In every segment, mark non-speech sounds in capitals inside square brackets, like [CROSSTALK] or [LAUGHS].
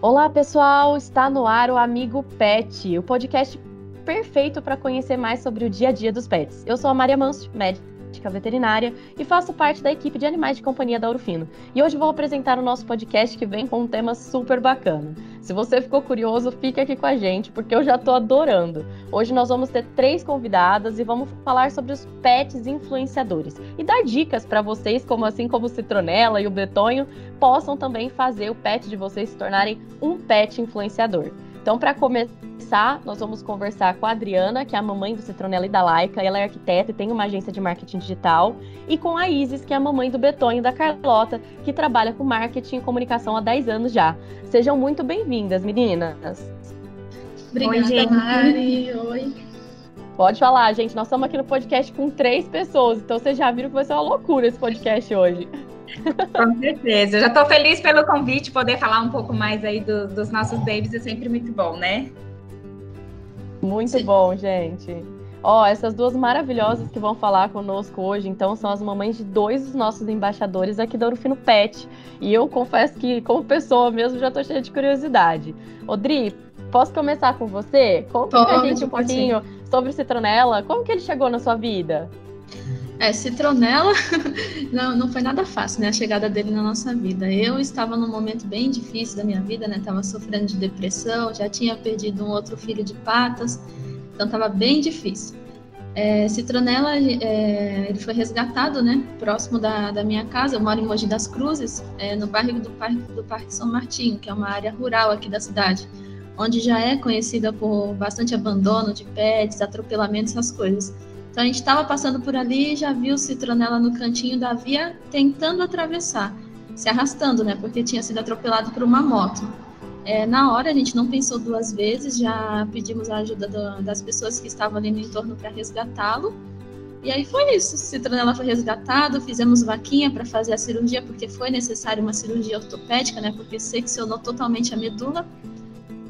Olá, pessoal! Está no ar o Amigo Pet, o podcast perfeito para conhecer mais sobre o dia a dia dos pets. Eu sou a Maria Manso, médica veterinária, e faço parte da equipe de animais de companhia da Urufino. E hoje vou apresentar o nosso podcast que vem com um tema super bacana. Se você ficou curioso, fica aqui com a gente, porque eu já estou adorando. Hoje nós vamos ter três convidadas e vamos falar sobre os pets influenciadores e dar dicas para vocês, como assim como o Citronela e o Betonho, possam também fazer o pet de vocês se tornarem um pet influenciador. Então, para começar, nós vamos conversar com a Adriana, que é a mamãe do Citronela e da Laika. Ela é arquiteta e tem uma agência de marketing digital. E com a Isis, que é a mamãe do Betonho e da Carlota, que trabalha com marketing e comunicação há 10 anos já. Sejam muito bem-vindas, meninas. Obrigada, Oi, gente. Mari. Oi. Pode falar, gente. Nós estamos aqui no podcast com três pessoas, então vocês já viram que vai ser uma loucura esse podcast hoje. Com certeza. Eu já estou feliz pelo convite, poder falar um pouco mais aí do, dos nossos babies é sempre muito bom, né? Muito Sim. bom, gente. Ó, essas duas maravilhosas que vão falar conosco hoje, então, são as mamães de dois dos nossos embaixadores aqui da Urufino Pet. E eu confesso que, como pessoa mesmo, já tô cheia de curiosidade. Odri, posso começar com você? Conta pra gente um pouquinho sobre o Citronela. Como que ele chegou na sua vida? É, Citronela [LAUGHS] não, não foi nada fácil, né? A chegada dele na nossa vida. Eu estava num momento bem difícil da minha vida, né? Estava sofrendo de depressão, já tinha perdido um outro filho de patas, então estava bem difícil. É, é, ele foi resgatado, né? Próximo da, da minha casa. Eu moro em Mogi das Cruzes, é, no bairro do Parque, do Parque São Martinho, que é uma área rural aqui da cidade, onde já é conhecida por bastante abandono de pets, atropelamentos, essas coisas. Então a gente estava passando por ali e já viu Citronela no cantinho da via tentando atravessar, se arrastando, né? Porque tinha sido atropelado por uma moto. É, na hora a gente não pensou duas vezes, já pedimos a ajuda do, das pessoas que estavam ali no entorno para resgatá-lo. E aí foi isso. Citronela foi resgatado, fizemos vaquinha para fazer a cirurgia, porque foi necessário uma cirurgia ortopédica, né? Porque seccionou totalmente a medula.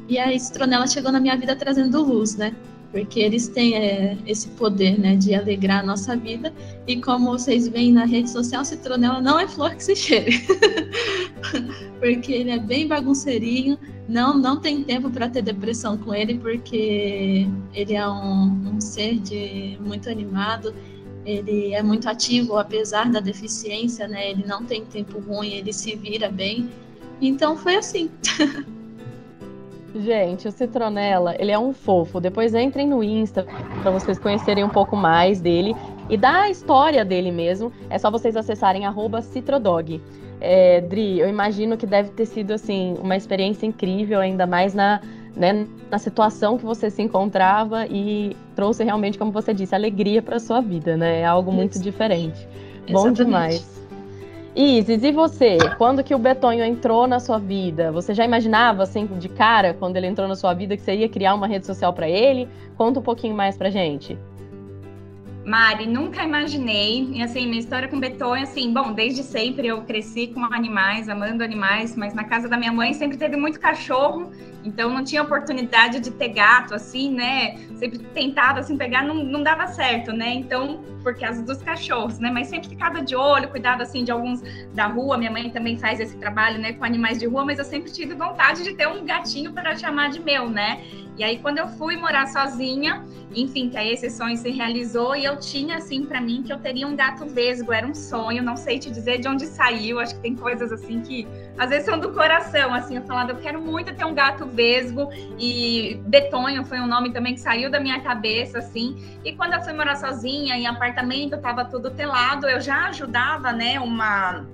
E aí Citronela chegou na minha vida trazendo luz, né? Porque eles têm é, esse poder, né, de alegrar a nossa vida. E como vocês veem na rede social, Citronela não é flor que se cheire, [LAUGHS] porque ele é bem bagunceirinho. Não, não tem tempo para ter depressão com ele, porque ele é um, um ser de muito animado. Ele é muito ativo, apesar da deficiência, né? Ele não tem tempo ruim, ele se vira bem. Então foi assim. [LAUGHS] Gente, o Citronela, ele é um fofo. Depois entrem no Insta para vocês conhecerem um pouco mais dele e da história dele mesmo. É só vocês acessarem @citrodog. É, Dri, eu imagino que deve ter sido assim uma experiência incrível, ainda mais na, né, na situação que você se encontrava e trouxe realmente, como você disse, alegria para sua vida, né? É algo muito Isso. diferente. Exatamente. Bom demais. Isis, e você? Quando que o Betonho entrou na sua vida? Você já imaginava, assim, de cara, quando ele entrou na sua vida, que você ia criar uma rede social para ele? Conta um pouquinho mais pra gente. Mari, nunca imaginei. E assim, minha história com Betonho, assim, bom, desde sempre eu cresci com animais, amando animais, mas na casa da minha mãe sempre teve muito cachorro, então não tinha oportunidade de ter gato, assim, né? Sempre tentava, assim, pegar, não, não dava certo, né? Então por causa dos cachorros, né? Mas sempre ficava de olho, cuidava assim de alguns da rua. Minha mãe também faz esse trabalho, né, com animais de rua, mas eu sempre tive vontade de ter um gatinho para chamar de meu, né? E aí quando eu fui morar sozinha, enfim, que aí esse sonho se realizou e eu tinha assim para mim que eu teria um gato vesgo, era um sonho, não sei te dizer de onde saiu, acho que tem coisas assim que às vezes são do coração, assim, eu falava, eu quero muito ter um gato vesgo e Betonho foi um nome também que saiu da minha cabeça assim. E quando eu fui morar sozinha em apartamento estava tudo telado, eu já ajudava, né, uma,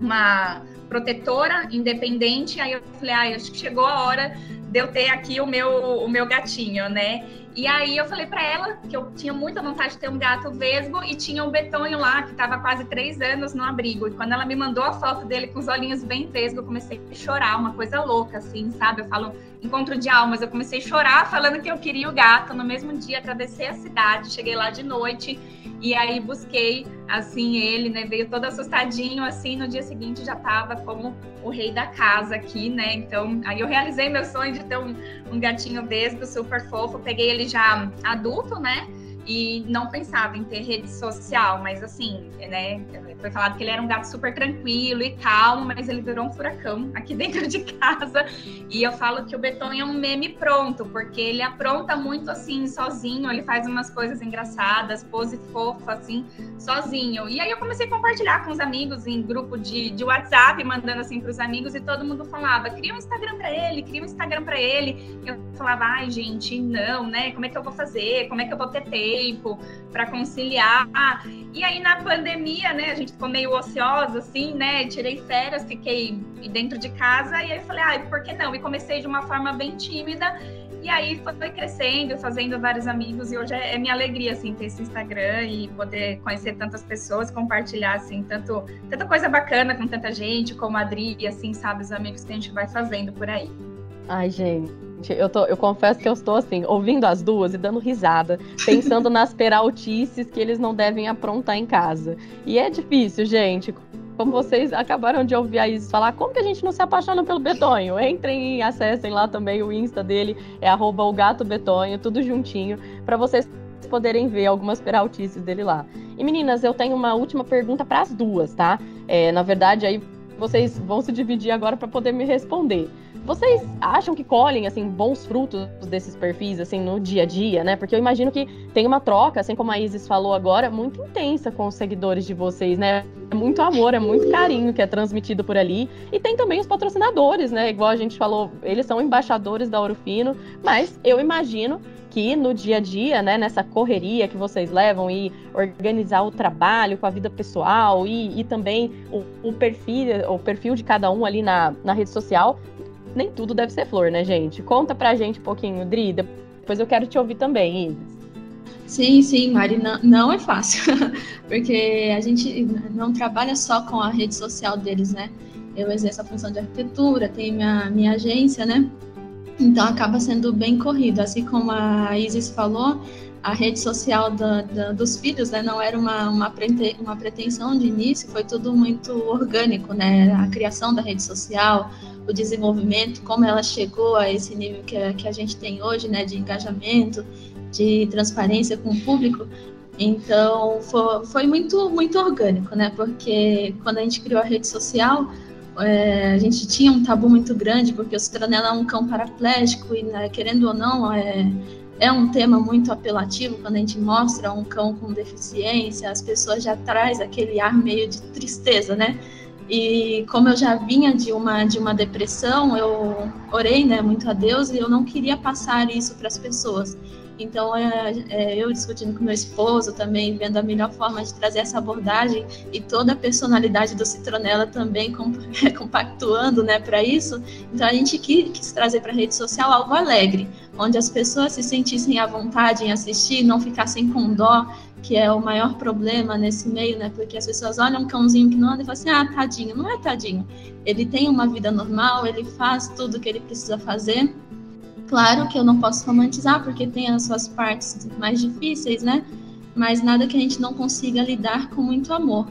uma protetora independente, aí eu falei, ah, acho que chegou a hora de eu ter aqui o meu, o meu gatinho, né? E aí eu falei para ela que eu tinha muita vontade de ter um gato vesgo e tinha um betonho lá que estava quase três anos no abrigo. E quando ela me mandou a foto dele com os olhinhos bem vesgo, eu comecei a chorar, uma coisa louca, assim, sabe? Eu falo encontro de almas, eu comecei a chorar falando que eu queria o gato. No mesmo dia, atravessei a cidade, cheguei lá de noite e aí busquei, assim, ele, né? Veio todo assustadinho, assim, no dia seguinte já estava como o rei da casa aqui, né? Então, aí eu realizei meu sonho de ter um, um gatinho vesgo super fofo. Peguei ele já adulto, né? E não pensava em ter rede social, mas assim, né? Foi falado que ele era um gato super tranquilo e calmo, mas ele virou um furacão aqui [LAUGHS] dentro de casa. E eu falo que o Betonho é um meme pronto, porque ele apronta muito assim, sozinho, ele faz umas coisas engraçadas, pose fofa, assim, sozinho. E aí eu comecei a compartilhar com os amigos em grupo de, de WhatsApp, mandando assim para os amigos, e todo mundo falava: cria um Instagram para ele, cria um Instagram para ele. Eu falava, ai, gente, não, né? Como é que eu vou fazer? Como é que eu vou ter tempo para conciliar? E aí na pandemia, né, a gente ficou meio ociosa, assim, né? Tirei férias, fiquei dentro de casa, e aí falei, ai, por que não? E comecei de uma forma bem tímida. E aí foi crescendo, fazendo vários amigos, e hoje é, é minha alegria, assim, ter esse Instagram e poder conhecer tantas pessoas, compartilhar, assim, tanto, tanta coisa bacana com tanta gente, como a Adri, e assim, sabe, os amigos que a gente vai fazendo por aí. Ai, gente, eu, tô, eu confesso que eu estou assim, ouvindo as duas e dando risada, pensando nas peraltices que eles não devem aprontar em casa. E é difícil, gente. Como vocês acabaram de ouvir a Isis falar, como que a gente não se apaixona pelo Betonho? Entrem e acessem lá também o Insta dele, é arroba o gato Betonho, tudo juntinho, para vocês poderem ver algumas peraltices dele lá. E meninas, eu tenho uma última pergunta para as duas, tá? É, na verdade, aí vocês vão se dividir agora para poder me responder. Vocês acham que colhem assim bons frutos desses perfis assim no dia a dia, né? Porque eu imagino que tem uma troca, assim como a Isis falou agora, muito intensa com os seguidores de vocês, né? É muito amor, é muito carinho que é transmitido por ali. E tem também os patrocinadores, né? Igual a gente falou, eles são embaixadores da Ouro Fino, mas eu imagino que no dia a dia, né, nessa correria que vocês levam e organizar o trabalho com a vida pessoal e, e também o, o, perfil, o perfil de cada um ali na, na rede social, nem tudo deve ser flor, né, gente? Conta pra gente um pouquinho, Dri, depois eu quero te ouvir também, Isis. Sim, sim, Mari, não, não é fácil, [LAUGHS] porque a gente não trabalha só com a rede social deles, né? Eu exerço a função de arquitetura, tenho minha, minha agência, né? Então acaba sendo bem corrido. Assim como a Isis falou, a rede social da, da, dos filhos né, não era uma, uma, uma pretensão de início, foi tudo muito orgânico, né? A criação da rede social, o desenvolvimento, como ela chegou a esse nível que a, que a gente tem hoje, né, de engajamento, de transparência com o público. Então, foi, foi muito, muito orgânico, né? Porque quando a gente criou a rede social, é, a gente tinha um tabu muito grande, porque o citronela é um cão paraplégico e, né, querendo ou não, é, é um tema muito apelativo quando a gente mostra um cão com deficiência, as pessoas já traz aquele ar meio de tristeza, né? E como eu já vinha de uma de uma depressão, eu orei, né, muito a Deus e eu não queria passar isso para as pessoas. Então, é, é, eu discutindo com meu esposo também, vendo a melhor forma de trazer essa abordagem e toda a personalidade do Citronela também [LAUGHS] compactuando né, para isso. Então, a gente quis, quis trazer para a rede social algo alegre, onde as pessoas se sentissem à vontade em assistir, não ficassem com dó, que é o maior problema nesse meio, né? Porque as pessoas olham um cãozinho que não anda e falam assim: ah, tadinho. Não é tadinho. Ele tem uma vida normal, ele faz tudo o que ele precisa fazer Claro que eu não posso romantizar, porque tem as suas partes mais difíceis, né? Mas nada que a gente não consiga lidar com muito amor.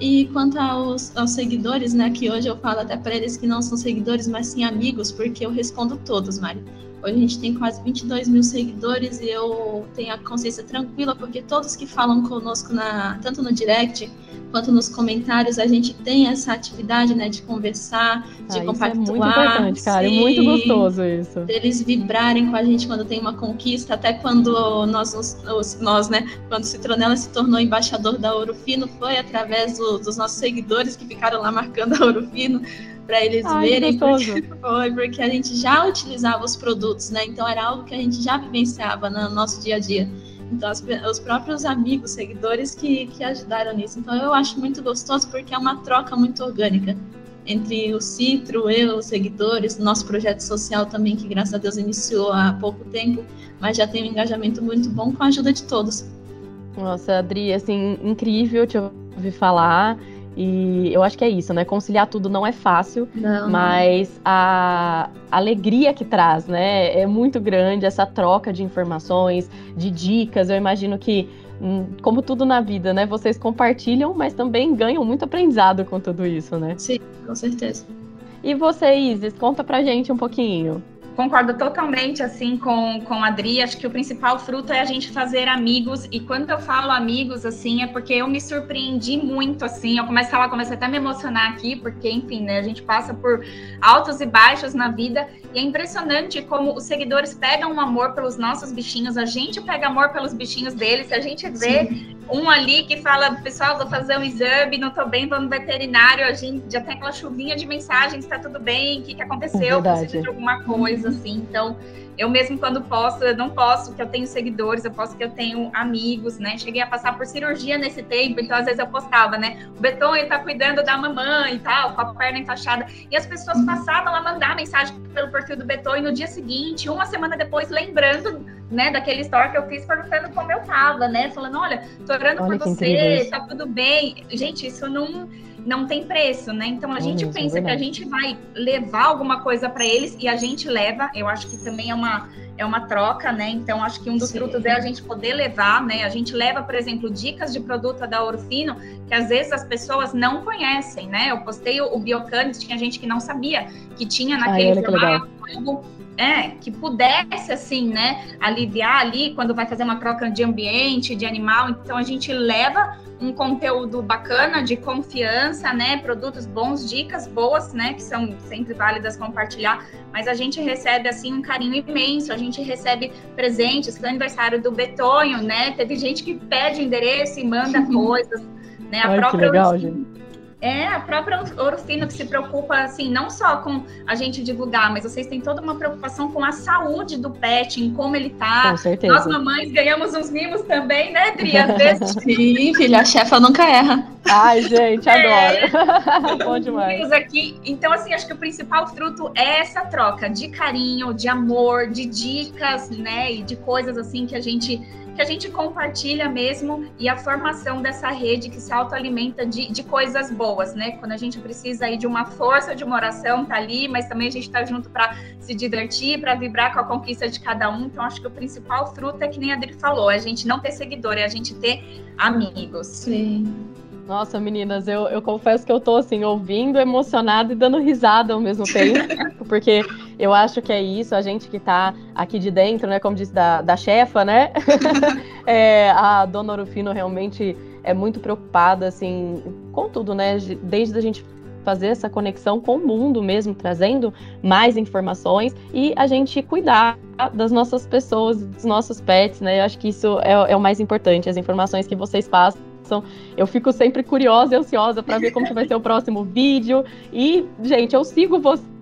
E quanto aos, aos seguidores, né? Que hoje eu falo até para eles que não são seguidores, mas sim amigos, porque eu respondo todos, Mari. Hoje a gente tem quase 22 mil seguidores e eu tenho a consciência tranquila, porque todos que falam conosco, na, tanto no direct quanto nos comentários, a gente tem essa atividade, né, de conversar, de ah, compactuar. Isso é muito importante, cara, é muito gostoso isso. Eles vibrarem com a gente quando tem uma conquista, até quando nós, os, nós né, quando Citronela se tornou embaixador da Ouro Fino, foi através do, dos nossos seguidores que ficaram lá marcando a Ouro Fino para eles Ai, verem porque, foi porque a gente já utilizava os produtos, né? Então era algo que a gente já vivenciava no nosso dia a dia. Então, as, os próprios amigos, seguidores que, que ajudaram nisso. Então, eu acho muito gostoso porque é uma troca muito orgânica entre o Citro, eu, os seguidores, nosso projeto social também, que graças a Deus iniciou há pouco tempo, mas já tem um engajamento muito bom com a ajuda de todos. Nossa, Adri, assim, incrível te ouvir falar. E eu acho que é isso, né? Conciliar tudo não é fácil, não. mas a alegria que traz, né, é muito grande essa troca de informações, de dicas. Eu imagino que hum, como tudo na vida, né? Vocês compartilham, mas também ganham muito aprendizado com tudo isso, né? Sim, com certeza. E você, Isis, conta pra gente um pouquinho. Concordo totalmente assim com, com a Adri. Acho que o principal fruto é a gente fazer amigos. E quando eu falo amigos, assim, é porque eu me surpreendi muito, assim. Eu comecei a falar, comecei até a me emocionar aqui, porque, enfim, né, a gente passa por altos e baixos na vida. E é impressionante como os seguidores pegam um amor pelos nossos bichinhos, a gente pega amor pelos bichinhos deles. A gente vê Sim. Um ali que fala, pessoal, vou fazer um exame, não tô bem, vou no veterinário. A gente já tem aquela chuvinha de mensagens, tá tudo bem, o que, que aconteceu, precisa de alguma coisa assim. Então, eu mesmo quando posso, eu não posso, que eu tenho seguidores, eu posso que eu tenho amigos, né? Cheguei a passar por cirurgia nesse tempo, então às vezes eu postava, né? O Beton, ele tá cuidando da mamãe e tal, com a perna enfaixada. E as pessoas passavam a mandar mensagem pelo perfil do Beton e no dia seguinte, uma semana depois, lembrando, né, daquele story que eu fiz perguntando como eu tava, né? Falando, olha, tô orando olha por você, tá tudo bem. Gente, isso não não tem preço, né? Então a gente pensa que a gente vai levar alguma coisa para eles e a gente leva. Eu acho que também é uma é uma troca, né? Então acho que um dos Sim. frutos é a gente poder levar, né? A gente leva, por exemplo, dicas de produto da Orfino que às vezes as pessoas não conhecem, né? Eu postei o, o Biocanis, tinha gente que não sabia que tinha naquele formato é, que pudesse, assim, né, aliviar ali quando vai fazer uma troca de ambiente, de animal. Então, a gente leva um conteúdo bacana, de confiança, né, produtos bons, dicas boas, né, que são sempre válidas compartilhar, mas a gente recebe, assim, um carinho imenso, a gente recebe presentes, o aniversário do Betonho, né, teve gente que pede endereço e manda [LAUGHS] coisas, né, a Ai, própria... Que legal, gente é a própria Orofino que se preocupa, assim, não só com a gente divulgar, mas vocês têm toda uma preocupação com a saúde do pet, em como ele tá. Com certeza. Nós mamães ganhamos uns mimos também, né, Dri? [LAUGHS] Sim, filha, a chefa nunca erra. Ai, gente, é. adoro. Bom demais. Aqui. Então, assim, acho que o principal fruto é essa troca de carinho, de amor, de dicas, né, e de coisas assim que a gente que a gente compartilha mesmo e a formação dessa rede que se autoalimenta de, de coisas boas, né? Quando a gente precisa aí de uma força de uma oração, tá ali, mas também a gente tá junto para se divertir, para vibrar com a conquista de cada um. Então, acho que o principal fruto é que nem a Adri falou, a gente não ter seguidor, é a gente ter amigos. Sim. Nossa, meninas, eu, eu confesso que eu tô assim, ouvindo, emocionada e dando risada ao mesmo tempo, [LAUGHS] porque eu acho que é isso, a gente que tá aqui de dentro, né, como disse da, da chefa, né? [LAUGHS] é, a dona Orufino realmente é muito preocupada, assim, com tudo, né? Desde a gente fazer essa conexão com o mundo mesmo, trazendo mais informações e a gente cuidar das nossas pessoas, dos nossos pets, né? Eu acho que isso é, é o mais importante, as informações que vocês passam eu fico sempre curiosa e ansiosa para ver como que vai ser o próximo vídeo. E, gente, eu sigo vocês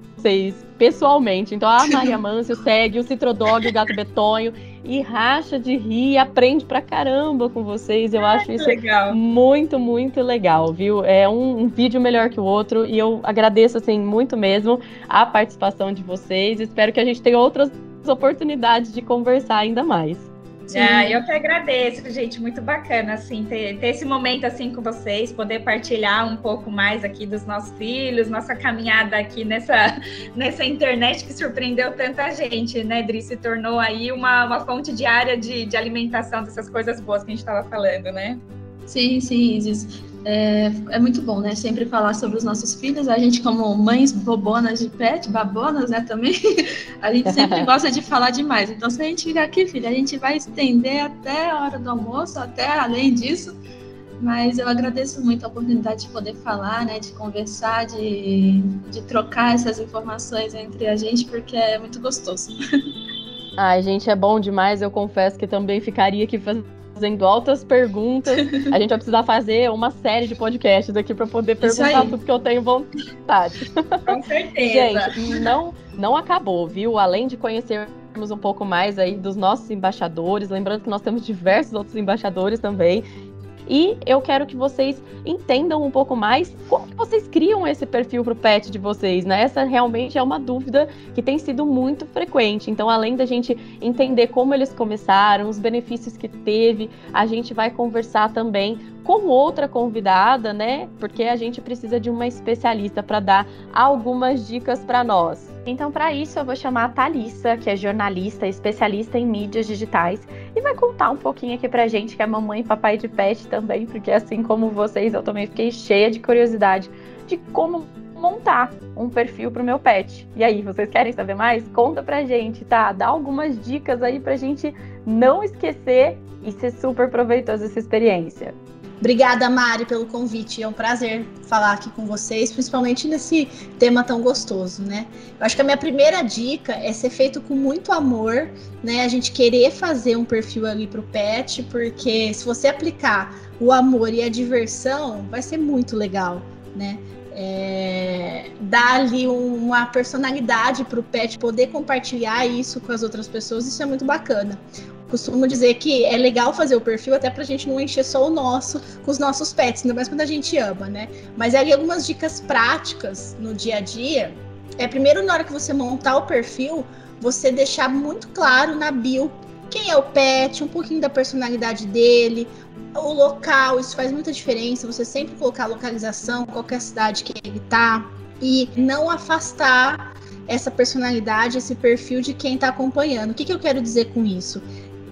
pessoalmente. Então a Maria Mâncio segue o Citrodog, o Gato Betonho e racha de rir e aprende pra caramba com vocês. Eu acho isso legal. muito, muito legal, viu? É um, um, vídeo melhor que o outro e eu agradeço assim muito mesmo a participação de vocês. Espero que a gente tenha outras oportunidades de conversar ainda mais. Ah, eu que agradeço, gente, muito bacana, assim, ter, ter esse momento, assim, com vocês, poder partilhar um pouco mais aqui dos nossos filhos, nossa caminhada aqui nessa, [LAUGHS] nessa internet que surpreendeu tanta gente, né, Dri? Se tornou aí uma, uma fonte diária de, de alimentação dessas coisas boas que a gente estava falando, né? Sim, sim, Isis. É, é, muito bom, né? Sempre falar sobre os nossos filhos. A gente, como mães bobonas de pet, babonas, né? Também, [LAUGHS] a gente sempre [LAUGHS] gosta de falar demais. Então, se a gente ficar aqui, filha, a gente vai estender até a hora do almoço, até além disso. Mas eu agradeço muito a oportunidade de poder falar, né? De conversar, de, de trocar essas informações entre a gente, porque é muito gostoso. [LAUGHS] Ai, gente, é bom demais. Eu confesso que também ficaria aqui fazendo fazendo altas perguntas. [LAUGHS] A gente vai precisar fazer uma série de podcasts aqui para poder perguntar tudo que eu tenho vontade. Com certeza. gente, não, não acabou, viu? Além de conhecermos um pouco mais aí dos nossos embaixadores, lembrando que nós temos diversos outros embaixadores também. E eu quero que vocês entendam um pouco mais como que vocês criam esse perfil para o pet de vocês, né? Essa realmente é uma dúvida que tem sido muito frequente. Então, além da gente entender como eles começaram, os benefícios que teve, a gente vai conversar também com outra convidada, né? Porque a gente precisa de uma especialista para dar algumas dicas para nós. Então, para isso, eu vou chamar a Thalissa, que é jornalista, especialista em mídias digitais, e vai contar um pouquinho aqui pra gente, que é mamãe e papai de pet também, porque assim como vocês, eu também fiquei cheia de curiosidade de como montar um perfil para o meu pet. E aí, vocês querem saber mais? Conta pra gente, tá? Dá algumas dicas aí pra gente não esquecer e ser super proveitoso essa experiência. Obrigada, Mari, pelo convite. É um prazer falar aqui com vocês, principalmente nesse tema tão gostoso, né? Eu acho que a minha primeira dica é ser feito com muito amor, né? A gente querer fazer um perfil ali para o pet, porque se você aplicar o amor e a diversão, vai ser muito legal, né? É, dar ali uma personalidade para o pet poder compartilhar isso com as outras pessoas, isso é muito bacana costumo dizer que é legal fazer o perfil até pra gente não encher só o nosso com os nossos pets, ainda mais quando a gente ama, né? Mas ali algumas dicas práticas no dia a dia. É primeiro na hora que você montar o perfil, você deixar muito claro na bio quem é o pet, um pouquinho da personalidade dele, o local, isso faz muita diferença. Você sempre colocar a localização, qualquer cidade que ele tá, e não afastar essa personalidade, esse perfil de quem está acompanhando. O que, que eu quero dizer com isso?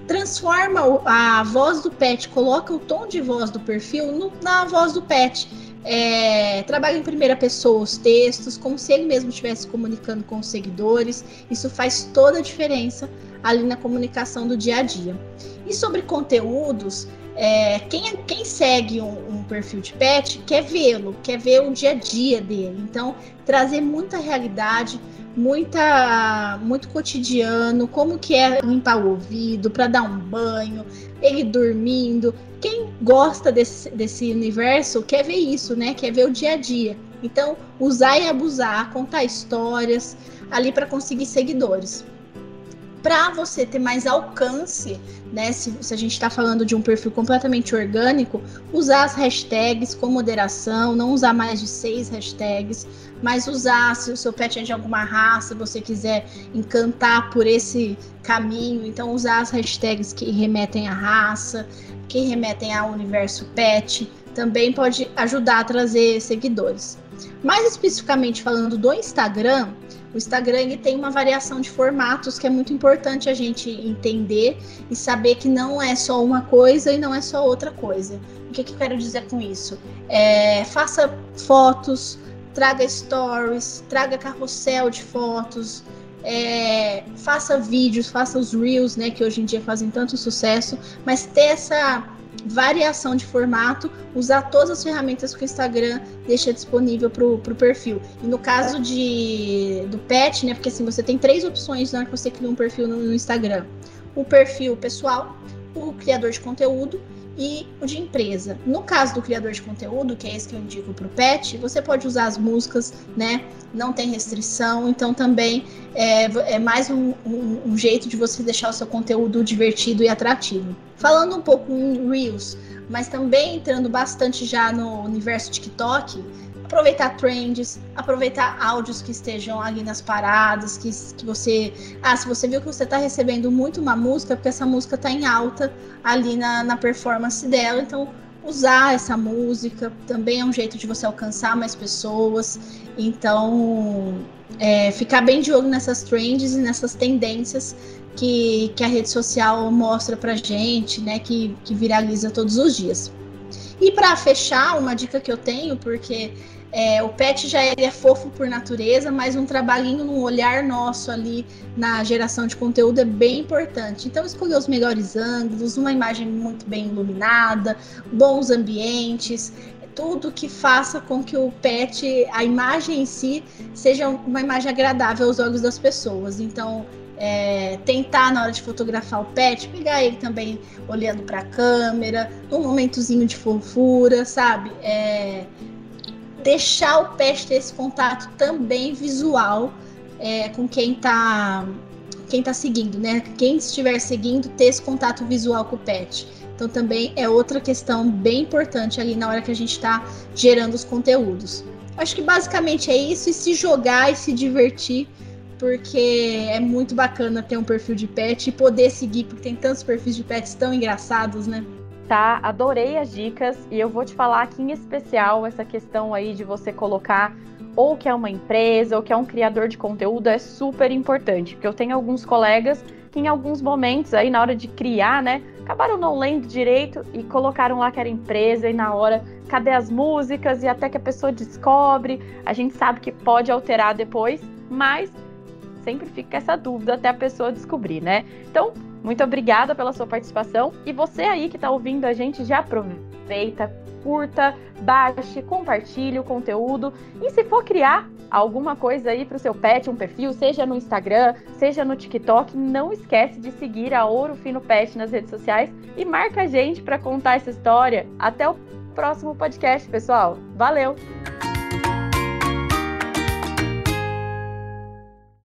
Transforma a voz do pet, coloca o tom de voz do perfil no, na voz do pet. É, trabalha em primeira pessoa os textos, como se ele mesmo estivesse comunicando com os seguidores. Isso faz toda a diferença ali na comunicação do dia a dia. E sobre conteúdos, é, quem, quem, segue um, um, perfil de pet quer vê-lo, quer ver o dia a dia dele. Então, trazer muita realidade, muita muito cotidiano, como que é limpar o ouvido para dar um banho, ele dormindo. Quem gosta desse, desse universo quer ver isso, né? Quer ver o dia a dia. Então, usar e abusar, contar histórias ali para conseguir seguidores para você ter mais alcance, né? Se, se a gente está falando de um perfil completamente orgânico, usar as hashtags com moderação, não usar mais de seis hashtags, mas usar se o seu pet é de alguma raça, você quiser encantar por esse caminho, então usar as hashtags que remetem à raça, que remetem ao universo pet, também pode ajudar a trazer seguidores. Mais especificamente falando do Instagram, o Instagram ele tem uma variação de formatos que é muito importante a gente entender e saber que não é só uma coisa e não é só outra coisa. O que, que eu quero dizer com isso? É, faça fotos, traga stories, traga carrossel de fotos, é, faça vídeos, faça os reels, né, que hoje em dia fazem tanto sucesso, mas ter essa variação de formato, usar todas as ferramentas que o Instagram deixa disponível para o perfil. E no caso de, do pet, né? Porque assim, você tem três opções na hora que você cria um perfil no, no Instagram: o perfil pessoal, o criador de conteúdo e o de empresa. No caso do criador de conteúdo, que é esse que eu indico para o pet, você pode usar as músicas, né? Não tem restrição, então também é, é mais um, um, um, jeito de você deixar o seu conteúdo divertido e atrativo. Falando um pouco em Reels, mas também entrando bastante já no universo TikTok, aproveitar trends, aproveitar áudios que estejam ali nas paradas, que, que você. Ah, se você viu que você está recebendo muito uma música, porque essa música está em alta ali na, na performance dela, então usar essa música também é um jeito de você alcançar mais pessoas. Então, é, ficar bem de olho nessas trends e nessas tendências que, que a rede social mostra pra gente, né? Que, que viraliza todos os dias. E para fechar, uma dica que eu tenho, porque é, o pet já é fofo por natureza, mas um trabalhinho no olhar nosso ali na geração de conteúdo é bem importante. Então, escolher os melhores ângulos, uma imagem muito bem iluminada, bons ambientes, tudo que faça com que o pet, a imagem em si, seja uma imagem agradável aos olhos das pessoas. Então, é, tentar na hora de fotografar o pet, pegar ele também olhando para a câmera, um momentozinho de fofura, sabe? É, deixar o pet ter esse contato também visual é, com quem está quem tá seguindo, né? Quem estiver seguindo, ter esse contato visual com o pet. Então também é outra questão bem importante ali na hora que a gente está gerando os conteúdos. Acho que basicamente é isso, e se jogar e se divertir, porque é muito bacana ter um perfil de pet e poder seguir, porque tem tantos perfis de pets tão engraçados, né? tá? Adorei as dicas e eu vou te falar aqui em especial essa questão aí de você colocar ou que é uma empresa ou que é um criador de conteúdo é super importante, porque eu tenho alguns colegas que em alguns momentos aí na hora de criar, né, acabaram não lendo direito e colocaram lá que era empresa e na hora, cadê as músicas e até que a pessoa descobre, a gente sabe que pode alterar depois, mas sempre fica essa dúvida até a pessoa descobrir, né? Então, muito obrigada pela sua participação e você aí que está ouvindo a gente já aproveita, curta, baixe, compartilhe o conteúdo e se for criar alguma coisa aí para o seu pet, um perfil, seja no Instagram, seja no TikTok, não esquece de seguir a Ouro Fino Pet nas redes sociais e marca a gente para contar essa história. Até o próximo podcast, pessoal. Valeu!